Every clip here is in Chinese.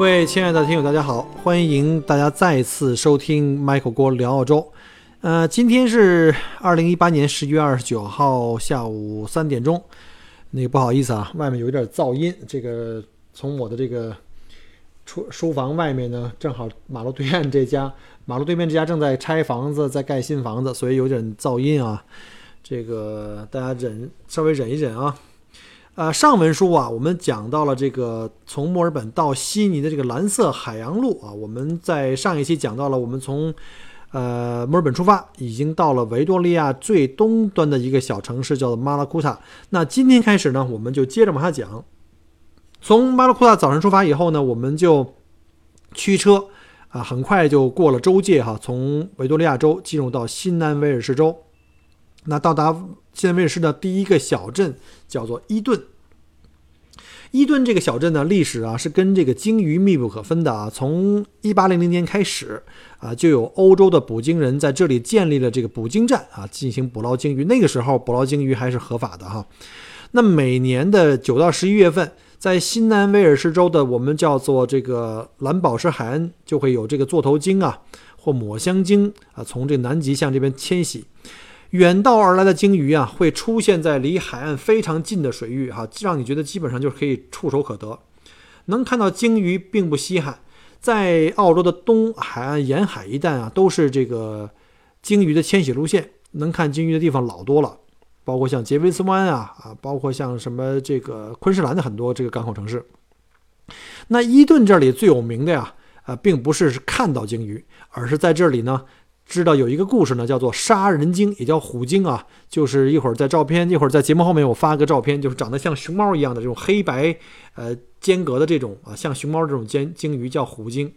各位亲爱的听友，大家好，欢迎大家再次收听 Michael 郭聊澳洲。呃，今天是二零一八年十一月二十九号下午三点钟。那个不好意思啊，外面有一点噪音。这个从我的这个出书房外面呢，正好马路对面这家，马路对面这家正在拆房子，在盖新房子，所以有点噪音啊。这个大家忍，稍微忍一忍啊。呃，上文书啊，我们讲到了这个从墨尔本到悉尼的这个蓝色海洋路啊，我们在上一期讲到了，我们从呃墨尔本出发，已经到了维多利亚最东端的一个小城市，叫做马拉库塔。那今天开始呢，我们就接着往下讲。从马拉库塔早晨出发以后呢，我们就驱车啊，很快就过了州界哈，从维多利亚州进入到新南威尔士州。那到达新南威尔士的第一个小镇叫做伊顿。伊顿这个小镇呢，历史啊是跟这个鲸鱼密不可分的啊。从1800年开始啊，就有欧洲的捕鲸人在这里建立了这个捕鲸站啊，进行捕捞鲸鱼。那个时候捕捞鲸鱼还是合法的哈。那每年的9到11月份，在新南威尔士州的我们叫做这个蓝宝石海岸，就会有这个座头鲸啊或抹香鲸啊，从这个南极向这边迁徙。远道而来的鲸鱼啊，会出现在离海岸非常近的水域，哈，让你觉得基本上就是可以触手可得。能看到鲸鱼并不稀罕，在澳洲的东海岸沿海一带啊，都是这个鲸鱼的迁徙路线，能看鲸鱼的地方老多了，包括像杰维斯湾啊，啊，包括像什么这个昆士兰的很多这个港口城市。那伊顿这里最有名的呀，啊，并不是看到鲸鱼，而是在这里呢。知道有一个故事呢，叫做杀人鲸，也叫虎鲸啊。就是一会儿在照片，一会儿在节目后面我发个照片，就是长得像熊猫一样的这种黑白呃间隔的这种啊，像熊猫这种间鲸鱼叫虎鲸。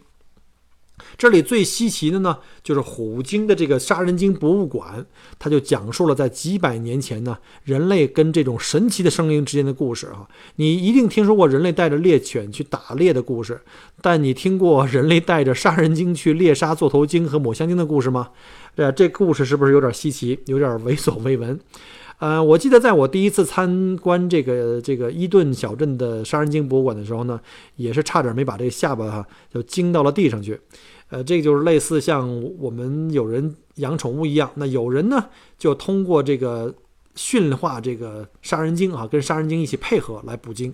这里最稀奇的呢，就是虎鲸的这个杀人鲸博物馆，它就讲述了在几百年前呢，人类跟这种神奇的生灵之间的故事啊。你一定听说过人类带着猎犬去打猎的故事，但你听过人类带着杀人鲸去猎杀座头鲸和抹香鲸的故事吗？这这故事是不是有点稀奇，有点闻所未闻？呃，我记得在我第一次参观这个这个伊顿小镇的杀人鲸博物馆的时候呢，也是差点没把这个下巴哈就惊到了地上去。呃，这个就是类似像我们有人养宠物一样，那有人呢就通过这个驯化这个杀人鲸啊，跟杀人鲸一起配合来捕鲸。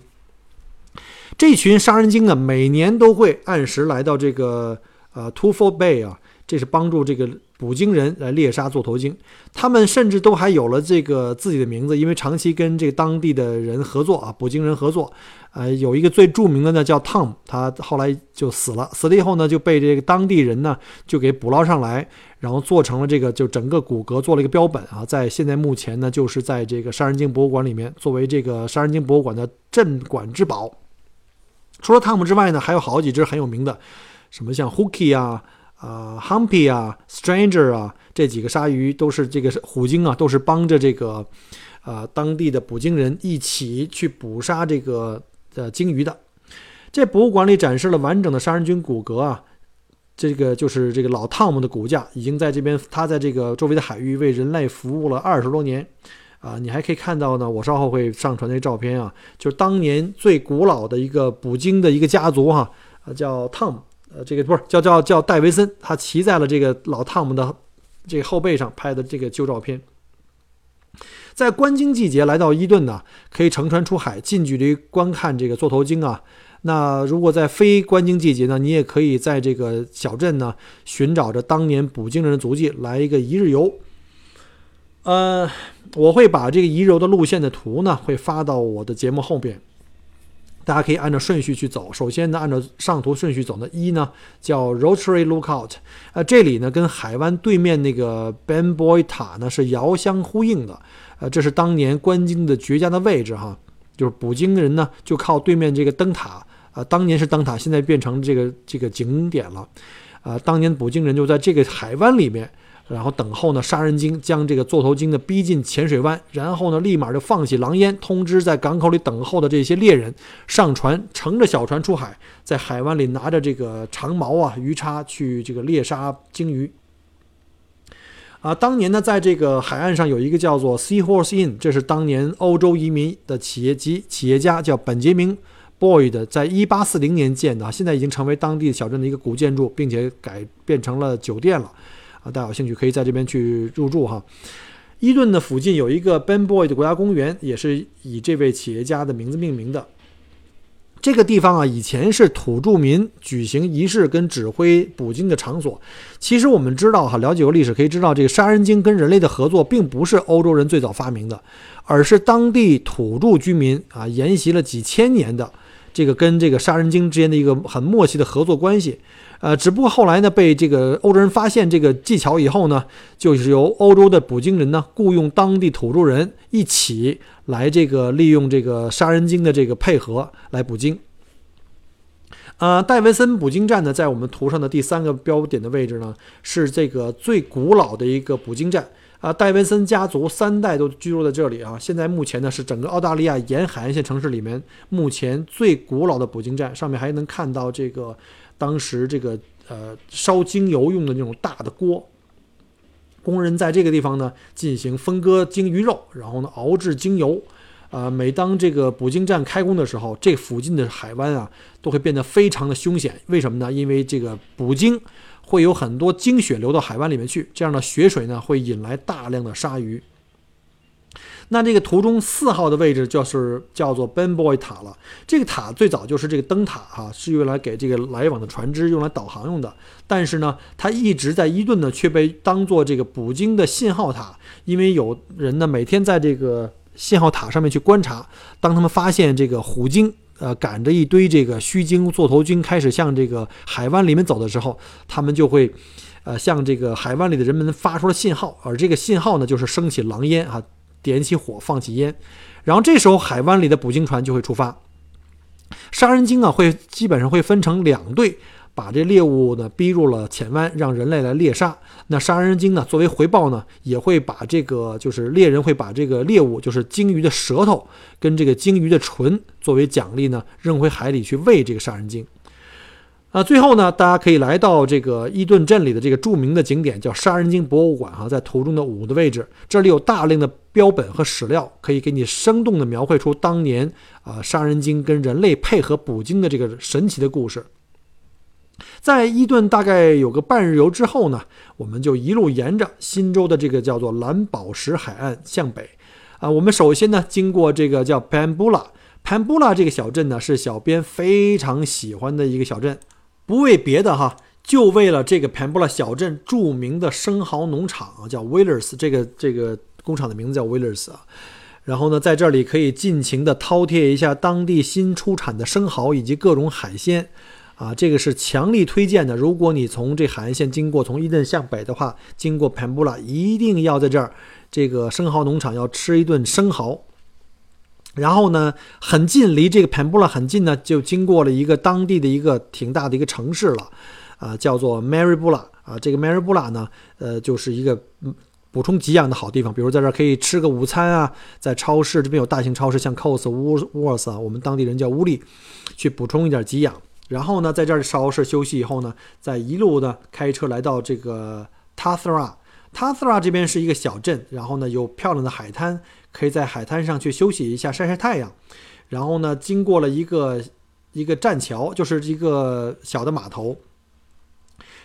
这群杀人鲸呢，每年都会按时来到这个呃 t w o f o r Bay 啊，这是帮助这个。捕鲸人来猎杀座头鲸，他们甚至都还有了这个自己的名字，因为长期跟这个当地的人合作啊，捕鲸人合作。呃，有一个最著名的呢叫 Tom，他后来就死了，死了以后呢就被这个当地人呢就给捕捞上来，然后做成了这个就整个骨骼做了一个标本啊，在现在目前呢就是在这个杀人鲸博物馆里面作为这个杀人鲸博物馆的镇馆之宝。除了汤姆之外呢，还有好几只很有名的，什么像 Hooky 啊。啊，Humpy 啊，Stranger 啊，这几个鲨鱼都是这个虎鲸啊，都是帮着这个呃当地的捕鲸人一起去捕杀这个呃鲸鱼的。这博物馆里展示了完整的杀人鲸骨骼啊，这个就是这个老汤姆的骨架，已经在这边，他在这个周围的海域为人类服务了二十多年啊。你还可以看到呢，我稍后会上传那照片啊，就是当年最古老的一个捕鲸的一个家族哈，啊叫汤姆。呃，这个不是叫叫叫戴维森，他骑在了这个老汤姆的这个后背上拍的这个旧照片。在观鲸季节来到伊顿呢，可以乘船出海，近距离观看这个座头鲸啊。那如果在非观鲸季节呢，你也可以在这个小镇呢寻找着当年捕鲸人的足迹，来一个一日游。呃，我会把这个一日游的路线的图呢，会发到我的节目后边。大家可以按照顺序去走。首先呢，按照上图顺序走呢，一呢叫 Rotary Lookout，呃，这里呢跟海湾对面那个 Ben Boy 塔呢是遥相呼应的。呃，这是当年观鲸的绝佳的位置哈，就是捕鲸人呢就靠对面这个灯塔啊，当年是灯塔，现在变成这个这个景点了。啊，当年捕鲸人就在这个海湾里面，然后等候呢杀人鲸将这个座头鲸呢逼近浅水湾，然后呢立马就放起狼烟，通知在港口里等候的这些猎人上船，乘着小船出海，在海湾里拿着这个长矛啊、鱼叉去这个猎杀鲸鱼。啊，当年呢，在这个海岸上有一个叫做 Seahorse Inn，这是当年欧洲移民的企业及企业家叫本杰明。Boyd 在一八四零年建的，现在已经成为当地小镇的一个古建筑，并且改变成了酒店了。啊，大家有兴趣可以在这边去入住哈。伊顿的附近有一个 Ben Boyd 国家公园，也是以这位企业家的名字命名的。这个地方啊，以前是土著民举行仪式跟指挥捕鲸的场所。其实我们知道哈，了解过历史可以知道，这个杀人鲸跟人类的合作并不是欧洲人最早发明的，而是当地土著居民啊沿袭了几千年的。这个跟这个杀人鲸之间的一个很默契的合作关系，呃，只不过后来呢，被这个欧洲人发现这个技巧以后呢，就是由欧洲的捕鲸人呢雇佣当地土著人一起来这个利用这个杀人鲸的这个配合来捕鲸。呃，戴维森捕鲸站呢，在我们图上的第三个标点的位置呢，是这个最古老的一个捕鲸站。啊，戴维森家族三代都居住在这里啊。现在目前呢是整个澳大利亚沿海岸线城市里面目前最古老的捕鲸站，上面还能看到这个当时这个呃烧精油用的那种大的锅。工人在这个地方呢进行分割鲸鱼肉，然后呢熬制精油。啊，每当这个捕鲸站开工的时候，这附近的海湾啊都会变得非常的凶险。为什么呢？因为这个捕鲸。会有很多精血流到海湾里面去，这样的血水呢会引来大量的鲨鱼。那这个图中四号的位置就是叫做 Ben Boy 塔了。这个塔最早就是这个灯塔哈，是用来给这个来往的船只用来导航用的。但是呢，它一直在伊顿呢却被当做这个捕鲸的信号塔，因为有人呢每天在这个信号塔上面去观察，当他们发现这个虎鲸。呃，赶着一堆这个虚惊、座头鲸开始向这个海湾里面走的时候，他们就会，呃，向这个海湾里的人们发出了信号，而这个信号呢，就是升起狼烟啊，点起火，放起烟，然后这时候海湾里的捕鲸船就会出发，杀人鲸啊，会基本上会分成两队。把这猎物呢逼入了浅湾，让人类来猎杀。那杀人鲸呢，作为回报呢，也会把这个就是猎人会把这个猎物，就是鲸鱼的舌头跟这个鲸鱼的唇作为奖励呢，扔回海里去喂这个杀人鲸。啊，最后呢，大家可以来到这个伊顿镇里的这个著名的景点，叫杀人鲸博物馆哈，在图中的五的位置，这里有大量的标本和史料，可以给你生动的描绘出当年啊杀人鲸跟人类配合捕鲸的这个神奇的故事。在伊顿大概有个半日游之后呢，我们就一路沿着新州的这个叫做蓝宝石海岸向北。啊，我们首先呢经过这个叫 Pambula，Pambula 这个小镇呢是小编非常喜欢的一个小镇，不为别的哈，就为了这个 Pambula 小镇著名的生蚝农场啊，叫 Willers，这个这个工厂的名字叫 Willers 啊。然后呢，在这里可以尽情的饕餮一下当地新出产的生蚝以及各种海鲜。啊，这个是强力推荐的。如果你从这海岸线经过，从伊顿向北的话，经过潘布拉，一定要在这儿这个生蚝农场要吃一顿生蚝。然后呢，很近，离这个潘布拉很近呢，就经过了一个当地的一个挺大的一个城市了，啊，叫做 Marybula 啊。这个 Marybula 呢，呃，就是一个补充给养的好地方。比如在这儿可以吃个午餐啊，在超市这边有大型超市，像 cos wool wools 啊，我们当地人叫乌利，去补充一点给养。然后呢，在这儿稍事休息以后呢，再一路呢开车来到这个 Tathra。Tathra 这边是一个小镇，然后呢有漂亮的海滩，可以在海滩上去休息一下，晒晒太阳。然后呢，经过了一个一个栈桥，就是一个小的码头。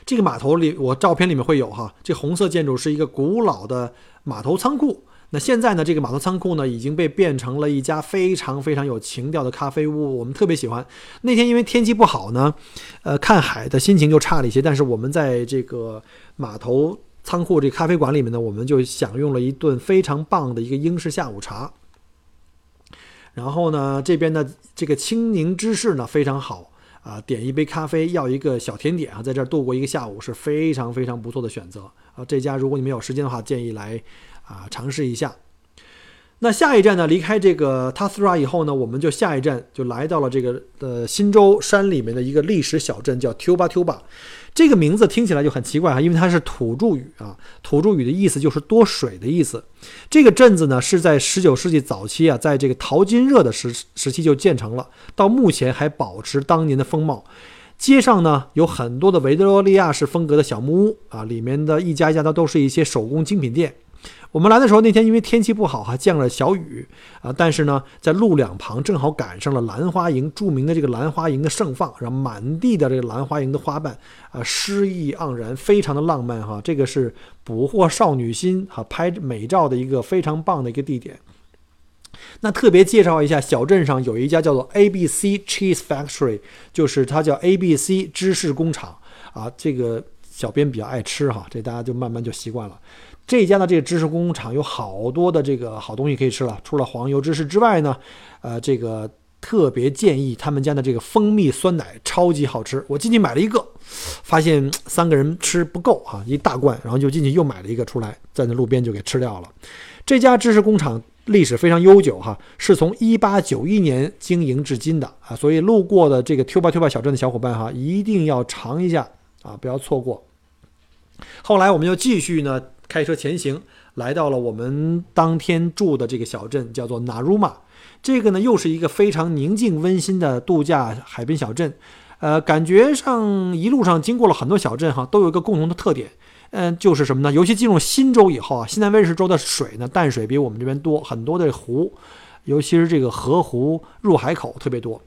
这个码头里，我照片里面会有哈，这红色建筑是一个古老的码头仓库。那现在呢，这个码头仓库呢已经被变成了一家非常非常有情调的咖啡屋，我们特别喜欢。那天因为天气不好呢，呃，看海的心情就差了一些。但是我们在这个码头仓库这咖啡馆里面呢，我们就享用了一顿非常棒的一个英式下午茶。然后呢，这边的这个青柠芝士呢非常好啊，点一杯咖啡，要一个小甜点啊，在这儿度过一个下午是非常非常不错的选择啊。这家如果你们有时间的话，建议来。啊，尝试一下。那下一站呢？离开这个 Tathra 以后呢，我们就下一站就来到了这个呃新州山里面的一个历史小镇，叫 Tuba Tuba。这个名字听起来就很奇怪啊，因为它是土著语啊，土著语的意思就是多水的意思。这个镇子呢是在19世纪早期啊，在这个淘金热的时时期就建成了，到目前还保持当年的风貌。街上呢有很多的维多利亚式风格的小木屋啊，里面的一家一家的都是一些手工精品店。我们来的时候，那天因为天气不好，哈降了小雨啊。但是呢，在路两旁正好赶上了兰花楹著名的这个兰花楹的盛放，然后满地的这个兰花楹的花瓣啊，诗意盎然，非常的浪漫哈。这个是捕获少女心哈，拍美照的一个非常棒的一个地点。那特别介绍一下，小镇上有一家叫做 ABC Cheese Factory，就是它叫 ABC 芝士工厂啊。这个小编比较爱吃哈，这大家就慢慢就习惯了。这家的这个芝士工厂有好多的这个好东西可以吃了，除了黄油芝士之外呢，呃，这个特别建议他们家的这个蜂蜜酸奶超级好吃。我进去买了一个，发现三个人吃不够啊，一大罐，然后就进去又买了一个出来，在那路边就给吃掉了。这家芝士工厂历史非常悠久哈，是从1891年经营至今的啊，所以路过的这个 Tuba Tuba 小镇的小伙伴哈，一定要尝一下啊，不要错过。后来我们又继续呢。开车前行，来到了我们当天住的这个小镇，叫做纳鲁玛。这个呢，又是一个非常宁静温馨的度假海滨小镇。呃，感觉上一路上经过了很多小镇，哈，都有一个共同的特点，嗯，就是什么呢？尤其进入新州以后啊，新南威尔士州的水呢，淡水比我们这边多很多的湖，尤其是这个河湖入海口特别多。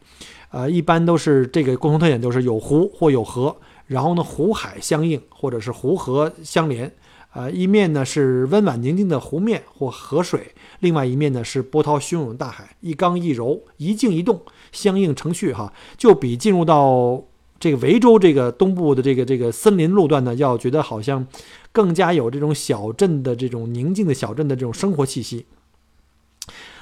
呃，一般都是这个共同特点，就是有湖或有河，然后呢，湖海相应，或者是湖河相连。呃，一面呢是温婉宁静的湖面或河水，另外一面呢是波涛汹涌的大海，一刚一柔，一静一动，相映成趣哈，就比进入到这个维州这个东部的这个这个森林路段呢，要觉得好像更加有这种小镇的这种宁静的小镇的这种生活气息。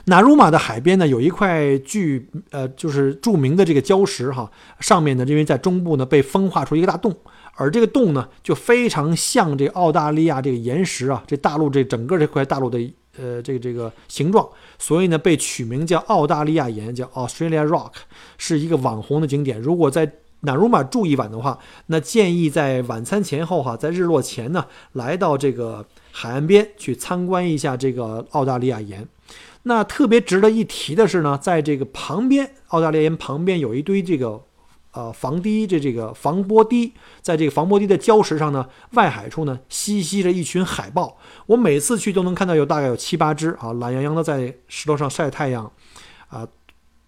纳鲁马的海边呢，有一块巨呃，就是著名的这个礁石哈，上面呢，因为在中部呢被风化出一个大洞。而这个洞呢，就非常像这澳大利亚这个岩石啊，这大陆这整个这块大陆的呃这个这个形状，所以呢被取名叫澳大利亚岩，叫 Australia Rock，是一个网红的景点。如果在纳鲁马住一晚的话，那建议在晚餐前后哈，在日落前呢，来到这个海岸边去参观一下这个澳大利亚岩。那特别值得一提的是呢，在这个旁边，澳大利亚岩旁边有一堆这个。呃，防堤这这个防波堤，在这个防波堤的礁石上呢，外海处呢，栖息着一群海豹。我每次去都能看到有大概有七八只啊，懒洋洋的在石头上晒太阳，啊，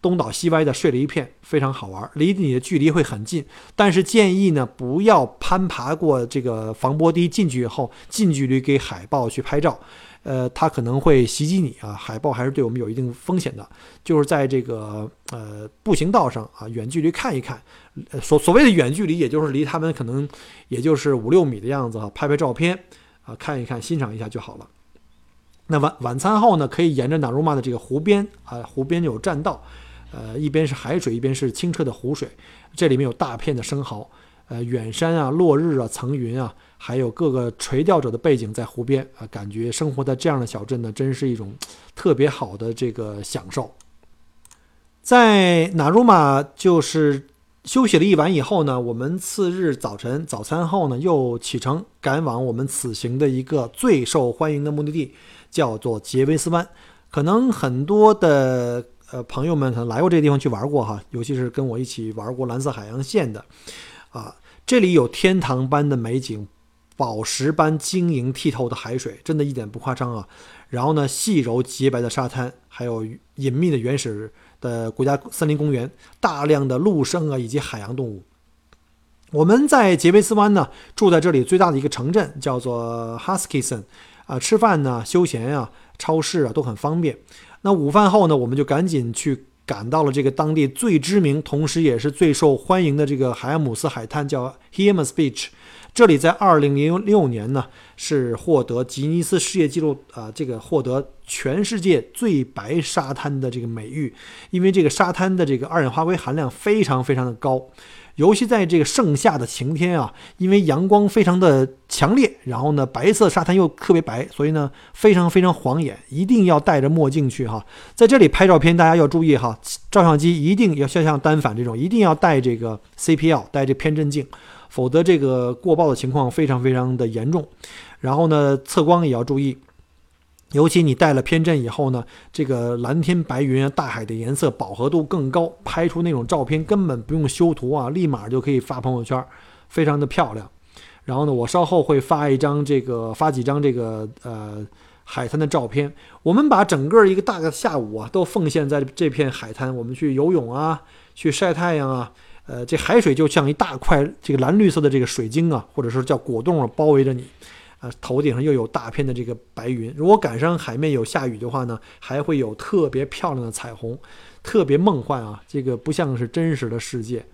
东倒西歪的睡了一片，非常好玩。离你的距离会很近，但是建议呢，不要攀爬过这个防波堤进去以后，近距离给海豹去拍照。呃，它可能会袭击你啊！海豹还是对我们有一定风险的。就是在这个呃步行道上啊，远距离看一看，所所谓的远距离，也就是离他们可能也就是五六米的样子哈，拍拍照片啊，看一看，欣赏一下就好了。那晚晚餐后呢，可以沿着纳鲁玛的这个湖边啊，湖边有栈道，呃，一边是海水，一边是清澈的湖水，这里面有大片的生蚝，呃，远山啊，落日啊，层云啊。还有各个垂钓者的背景在湖边啊，感觉生活在这样的小镇呢，真是一种特别好的这个享受。在纳鲁玛就是休息了一晚以后呢，我们次日早晨早餐后呢，又启程赶往我们此行的一个最受欢迎的目的地，叫做杰维斯湾。可能很多的呃朋友们可能来过这个地方去玩过哈，尤其是跟我一起玩过蓝色海洋线的啊，这里有天堂般的美景。宝石般晶莹剔透的海水，真的一点不夸张啊！然后呢，细柔洁白的沙滩，还有隐秘的原始的国家森林公园，大量的陆生啊以及海洋动物。我们在杰维斯湾呢，住在这里最大的一个城镇叫做 Huskisson 啊，吃饭呢、休闲啊、超市啊都很方便。那午饭后呢，我们就赶紧去赶到了这个当地最知名，同时也是最受欢迎的这个海姆斯海滩，叫 h e m a s Beach。这里在二零零六年呢是获得吉尼斯世界纪录啊，这个获得全世界最白沙滩的这个美誉，因为这个沙滩的这个二氧化硅含量非常非常的高。尤其在这个盛夏的晴天啊，因为阳光非常的强烈，然后呢，白色沙滩又特别白，所以呢，非常非常晃眼，一定要戴着墨镜去哈。在这里拍照片，大家要注意哈，照相机一定要像像单反这种，一定要带这个 CPL，带这偏振镜，否则这个过曝的情况非常非常的严重。然后呢，测光也要注意。尤其你带了偏振以后呢，这个蓝天白云啊、大海的颜色饱和度更高，拍出那种照片根本不用修图啊，立马就可以发朋友圈，非常的漂亮。然后呢，我稍后会发一张这个，发几张这个呃海滩的照片。我们把整个一个大概下午啊，都奉献在这片海滩，我们去游泳啊，去晒太阳啊。呃，这海水就像一大块这个蓝绿色的这个水晶啊，或者是叫果冻啊，包围着你。啊，头顶上又有大片的这个白云，如果赶上海面有下雨的话呢，还会有特别漂亮的彩虹，特别梦幻啊！这个不像是真实的世界，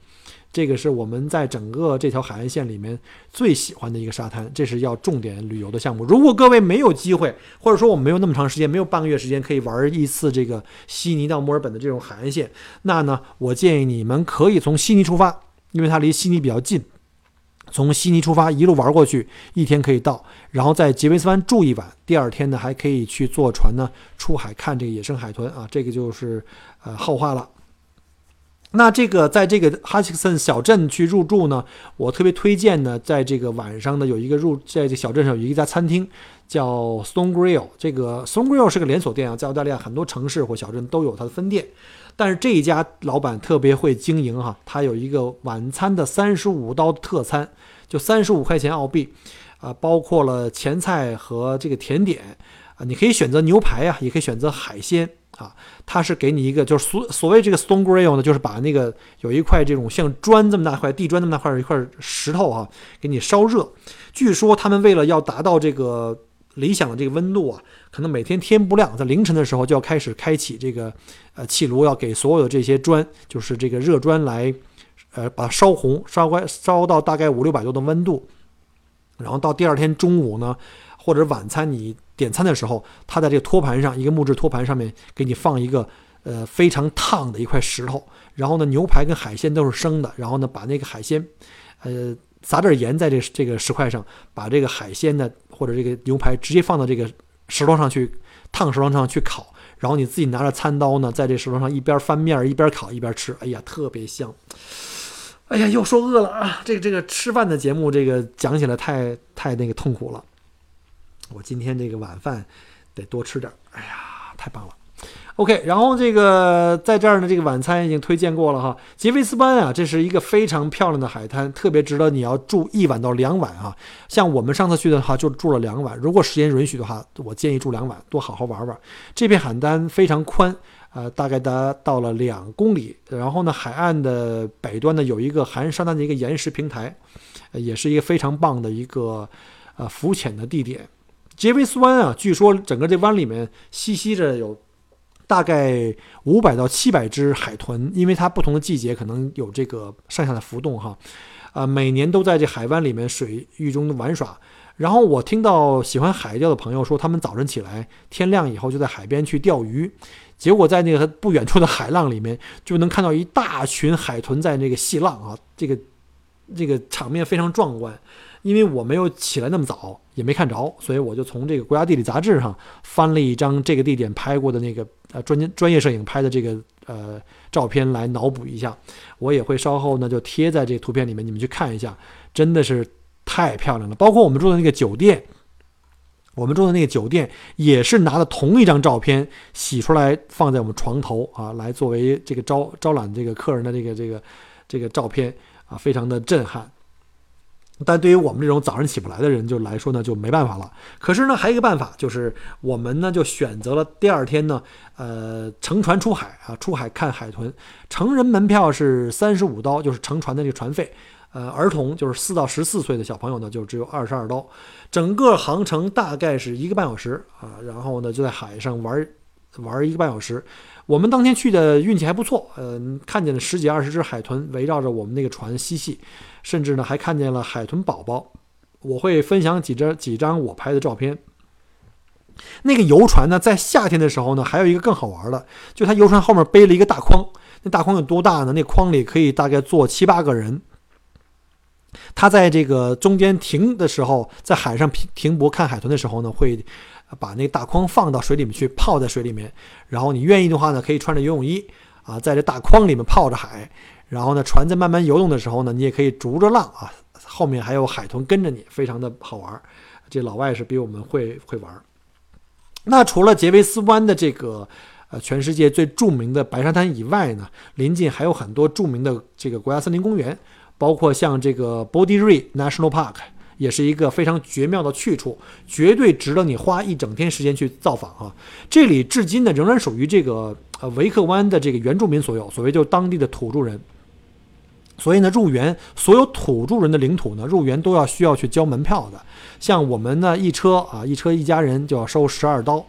这个是我们在整个这条海岸线里面最喜欢的一个沙滩，这是要重点旅游的项目。如果各位没有机会，或者说我们没有那么长时间，没有半个月时间可以玩一次这个悉尼到墨尔本的这种海岸线，那呢，我建议你们可以从悉尼出发，因为它离悉尼比较近。从悉尼出发，一路玩过去，一天可以到，然后在杰维斯湾住一晚。第二天呢，还可以去坐船呢出海看这个野生海豚啊，这个就是呃后话了。那这个在这个哈奇克森小镇去入住呢，我特别推荐呢，在这个晚上呢有一个入在这小镇上有一家餐厅叫 Stone Grill，这个 Stone Grill 是个连锁店啊，在澳大利亚很多城市或小镇都有它的分店。但是这一家老板特别会经营哈，他有一个晚餐的三十五刀特餐，就三十五块钱澳币，啊，包括了前菜和这个甜点，啊，你可以选择牛排呀，也可以选择海鲜啊。它是给你一个，就是所所谓这个 stone grill 呢，就是把那个有一块这种像砖这么大块地砖那么大块一块石头哈，给你烧热。据说他们为了要达到这个。理想的这个温度啊，可能每天天不亮，在凌晨的时候就要开始开启这个呃气炉，要给所有的这些砖，就是这个热砖来，呃，把它烧红，烧开，烧到大概五六百度的温度，然后到第二天中午呢，或者晚餐你点餐的时候，他在这个托盘上，一个木质托盘上面给你放一个呃非常烫的一块石头，然后呢牛排跟海鲜都是生的，然后呢把那个海鲜，呃。撒点盐在这这个石块上，把这个海鲜呢或者这个牛排直接放到这个石头上去烫石头上去烤，然后你自己拿着餐刀呢，在这石头上一边翻面一边烤一边吃，哎呀，特别香！哎呀，又说饿了啊！这个这个吃饭的节目，这个讲起来太太那个痛苦了。我今天这个晚饭得多吃点，哎呀，太棒了。OK，然后这个在这儿呢，这个晚餐已经推荐过了哈。杰维斯湾啊，这是一个非常漂亮的海滩，特别值得你要住一晚到两晚啊。像我们上次去的话，就住了两晚。如果时间允许的话，我建议住两晚，多好好玩玩。这片海滩非常宽，呃，大概达到了两公里。然后呢，海岸的北端呢有一个含沙滩的一个岩石平台，也是一个非常棒的一个呃浮潜的地点。杰维斯湾啊，据说整个这湾里面栖息着有。大概五百到七百只海豚，因为它不同的季节可能有这个上下的浮动哈，啊，每年都在这海湾里面水域中玩耍。然后我听到喜欢海钓的朋友说，他们早晨起来天亮以后就在海边去钓鱼，结果在那个不远处的海浪里面就能看到一大群海豚在那个戏浪啊，这个这个场面非常壮观。因为我没有起来那么早，也没看着，所以我就从这个国家地理杂志上翻了一张这个地点拍过的那个呃专专业摄影拍的这个呃照片来脑补一下。我也会稍后呢就贴在这个图片里面，你们去看一下，真的是太漂亮了。包括我们住的那个酒店，我们住的那个酒店也是拿的同一张照片洗出来放在我们床头啊，来作为这个招招揽这个客人的这个这个这个照片啊，非常的震撼。但对于我们这种早上起不来的人就来说呢，就没办法了。可是呢，还有一个办法，就是我们呢就选择了第二天呢，呃，乘船出海啊，出海看海豚。成人门票是三十五刀，就是乘船的这个船费。呃，儿童就是四到十四岁的小朋友呢，就只有二十二刀。整个航程大概是一个半小时啊，然后呢就在海上玩玩一个半小时。我们当天去的运气还不错，呃，看见了十几二十只海豚围绕着我们那个船嬉戏。甚至呢，还看见了海豚宝宝，我会分享几张几张我拍的照片。那个游船呢，在夏天的时候呢，还有一个更好玩的，就它游船后面背了一个大筐，那大筐有多大呢？那筐里可以大概坐七八个人。它在这个中间停的时候，在海上停停泊看海豚的时候呢，会把那个大筐放到水里面去泡在水里面，然后你愿意的话呢，可以穿着游泳衣啊，在这大筐里面泡着海，然后呢，船在慢慢游动的时候呢，你也可以逐着浪啊，后面还有海豚跟着你，非常的好玩。这老外是比我们会会玩。那除了杰维斯湾的这个，呃，全世界最著名的白沙滩以外呢，临近还有很多著名的这个国家森林公园，包括像这个 Body r e National Park，也是一个非常绝妙的去处，绝对值得你花一整天时间去造访啊。这里至今呢，仍然属于这个呃维克湾的这个原住民所有，所谓就是当地的土著人。所以呢，入园所有土著人的领土呢，入园都要需要去交门票的。像我们呢，一车啊，一车一家人就要收十二刀。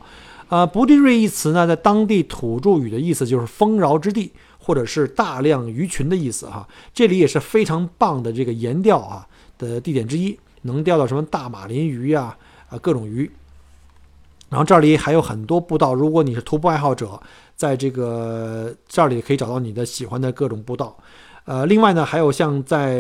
呃，布迪瑞一词呢，在当地土著语的意思就是丰饶之地，或者是大量鱼群的意思哈。这里也是非常棒的这个岩钓啊的地点之一，能钓到什么大马林鱼呀啊各种鱼。然后这里还有很多步道，如果你是徒步爱好者，在这个这里可以找到你的喜欢的各种步道。呃，另外呢，还有像在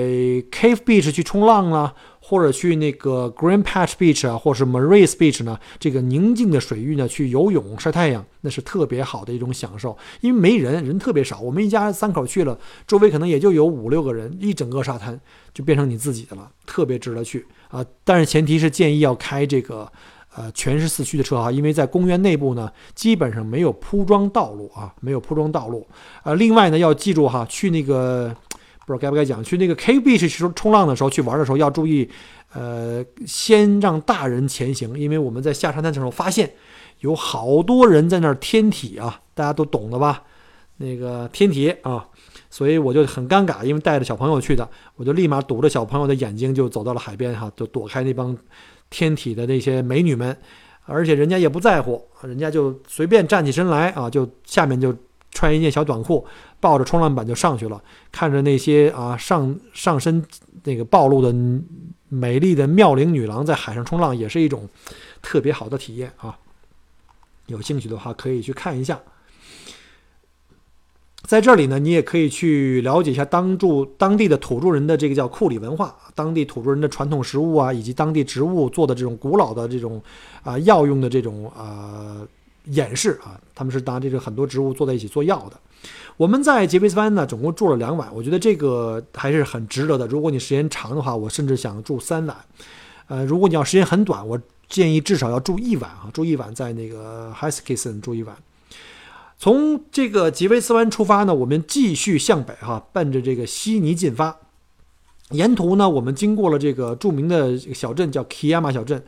Cave Beach 去冲浪啊，或者去那个 Green Patch Beach 啊，或者是 Marais Beach 呢，这个宁静的水域呢，去游泳、晒太阳，那是特别好的一种享受。因为没人，人特别少，我们一家三口去了，周围可能也就有五六个人，一整个沙滩就变成你自己的了，特别值得去啊。但是前提是建议要开这个。呃，全是四驱的车哈，因为在公园内部呢，基本上没有铺装道路啊，没有铺装道路。呃，另外呢，要记住哈，去那个不知道该不该讲，去那个 K B 去冲冲浪的时候，去玩的时候要注意，呃，先让大人前行，因为我们在下沙滩的时候发现有好多人在那儿天体啊，大家都懂的吧？那个天体啊，所以我就很尴尬，因为带着小朋友去的，我就立马堵着小朋友的眼睛，就走到了海边哈，就躲开那帮。天体的那些美女们，而且人家也不在乎，人家就随便站起身来啊，就下面就穿一件小短裤，抱着冲浪板就上去了。看着那些啊上上身那个暴露的美丽的妙龄女郎在海上冲浪，也是一种特别好的体验啊。有兴趣的话可以去看一下。在这里呢，你也可以去了解一下当住当地的土著人的这个叫库里文化，当地土著人的传统食物啊，以及当地植物做的这种古老的这种啊药用的这种呃演示啊，他们是拿这个很多植物做在一起做药的。我们在杰维斯湾呢，总共住了两晚，我觉得这个还是很值得的。如果你时间长的话，我甚至想住三晚。呃，如果你要时间很短，我建议至少要住一晚啊，住一晚在那个 h i s k i s o n 住一晚。从这个吉维斯湾出发呢，我们继续向北哈，奔着这个悉尼进发。沿途呢，我们经过了这个著名的小镇，叫 Kiama 小镇，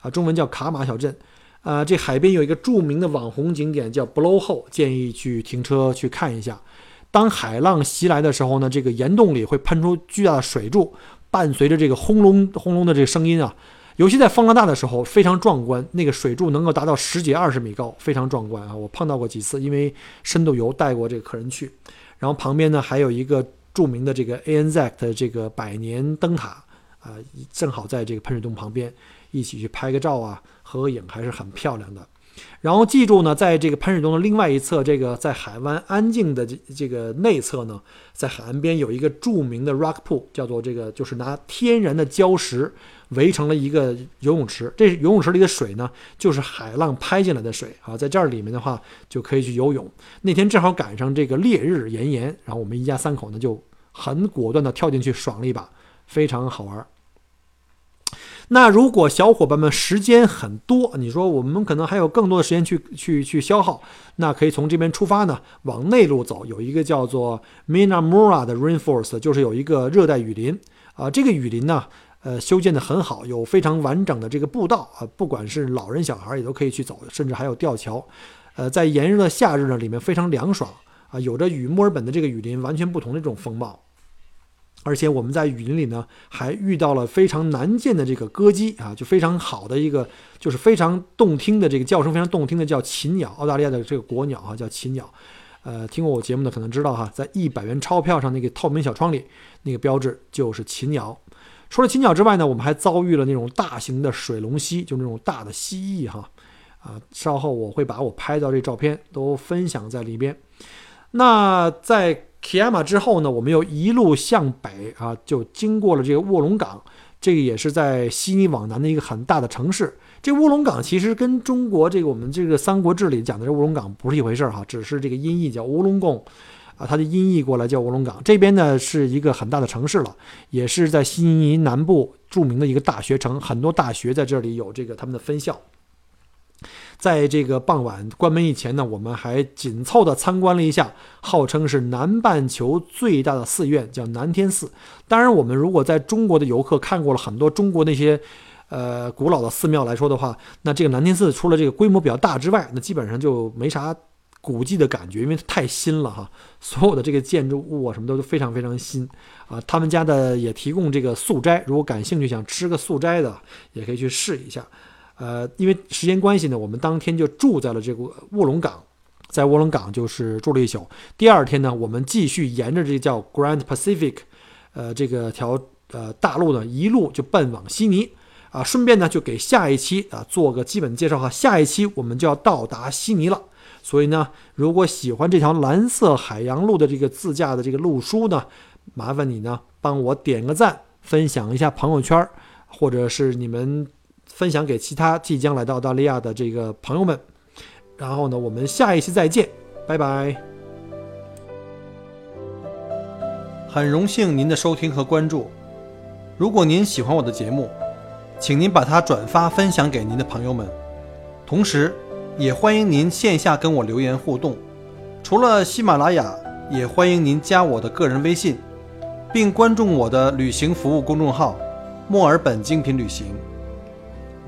啊，中文叫卡马小镇。啊，这海边有一个著名的网红景点叫 Blow Hole，建议去停车去看一下。当海浪袭来的时候呢，这个岩洞里会喷出巨大的水柱，伴随着这个轰隆轰隆的这个声音啊。尤其在风浪大的时候，非常壮观。那个水柱能够达到十几二十米高，非常壮观啊！我碰到过几次，因为深度游带过这个客人去。然后旁边呢还有一个著名的这个 ANZ 的这个百年灯塔啊，正好在这个喷水洞旁边，一起去拍个照啊，合个影还是很漂亮的。然后记住呢，在这个喷水洞的另外一侧，这个在海湾安静的这这个内侧呢，在海岸边有一个著名的 rock pool，叫做这个就是拿天然的礁石。围成了一个游泳池，这游泳池里的水呢，就是海浪拍进来的水啊，在这儿里面的话就可以去游泳。那天正好赶上这个烈日炎炎，然后我们一家三口呢就很果断的跳进去爽了一把，非常好玩。那如果小伙伴们时间很多，你说我们可能还有更多的时间去去去消耗，那可以从这边出发呢，往内陆走，有一个叫做 Minamura 的 Rainforest，就是有一个热带雨林啊，这个雨林呢。呃，修建的很好，有非常完整的这个步道啊，不管是老人小孩也都可以去走，甚至还有吊桥。呃，在炎热的夏日呢，里面非常凉爽啊，有着与墨尔本的这个雨林完全不同的这种风貌。而且我们在雨林里呢，还遇到了非常难见的这个歌姬啊，就非常好的一个，就是非常动听的这个叫声，非常动听的叫禽鸟，澳大利亚的这个国鸟啊，叫禽鸟。呃，听过我节目的可能知道哈，在一百元钞票上那个透明小窗里，那个标志就是禽鸟。除了禽鸟之外呢，我们还遭遇了那种大型的水龙蜥，就那种大的蜥蜴哈。啊，稍后我会把我拍到这照片都分享在里边。那在 Kiama 之后呢，我们又一路向北啊，就经过了这个卧龙岗，这个也是在悉尼往南的一个很大的城市。这卧龙岗其实跟中国这个我们这个《三国志》里讲的这卧龙岗不是一回事儿哈，只是这个音译叫卧龙贡啊，它的音译过来叫卧龙岗。这边呢是一个很大的城市了，也是在悉尼南部著名的一个大学城，很多大学在这里有这个他们的分校。在这个傍晚关门以前呢，我们还紧凑地参观了一下号称是南半球最大的寺院，叫南天寺。当然，我们如果在中国的游客看过了很多中国那些，呃，古老的寺庙来说的话，那这个南天寺除了这个规模比较大之外，那基本上就没啥古迹的感觉，因为它太新了哈。所有的这个建筑物啊什么都非常非常新啊。他们家的也提供这个素斋，如果感兴趣想吃个素斋的，也可以去试一下。呃，因为时间关系呢，我们当天就住在了这个卧龙岗，在卧龙岗就是住了一宿。第二天呢，我们继续沿着这叫 Grand Pacific，呃，这个条呃大陆呢，一路就奔往悉尼啊。顺便呢，就给下一期啊做个基本介绍哈。下一期我们就要到达悉尼了，所以呢，如果喜欢这条蓝色海洋路的这个自驾的这个路书呢，麻烦你呢帮我点个赞，分享一下朋友圈，或者是你们。分享给其他即将来到澳大利亚的这个朋友们，然后呢，我们下一期再见，拜拜。很荣幸您的收听和关注，如果您喜欢我的节目，请您把它转发分享给您的朋友们，同时也欢迎您线下跟我留言互动。除了喜马拉雅，也欢迎您加我的个人微信，并关注我的旅行服务公众号“墨尔本精品旅行”。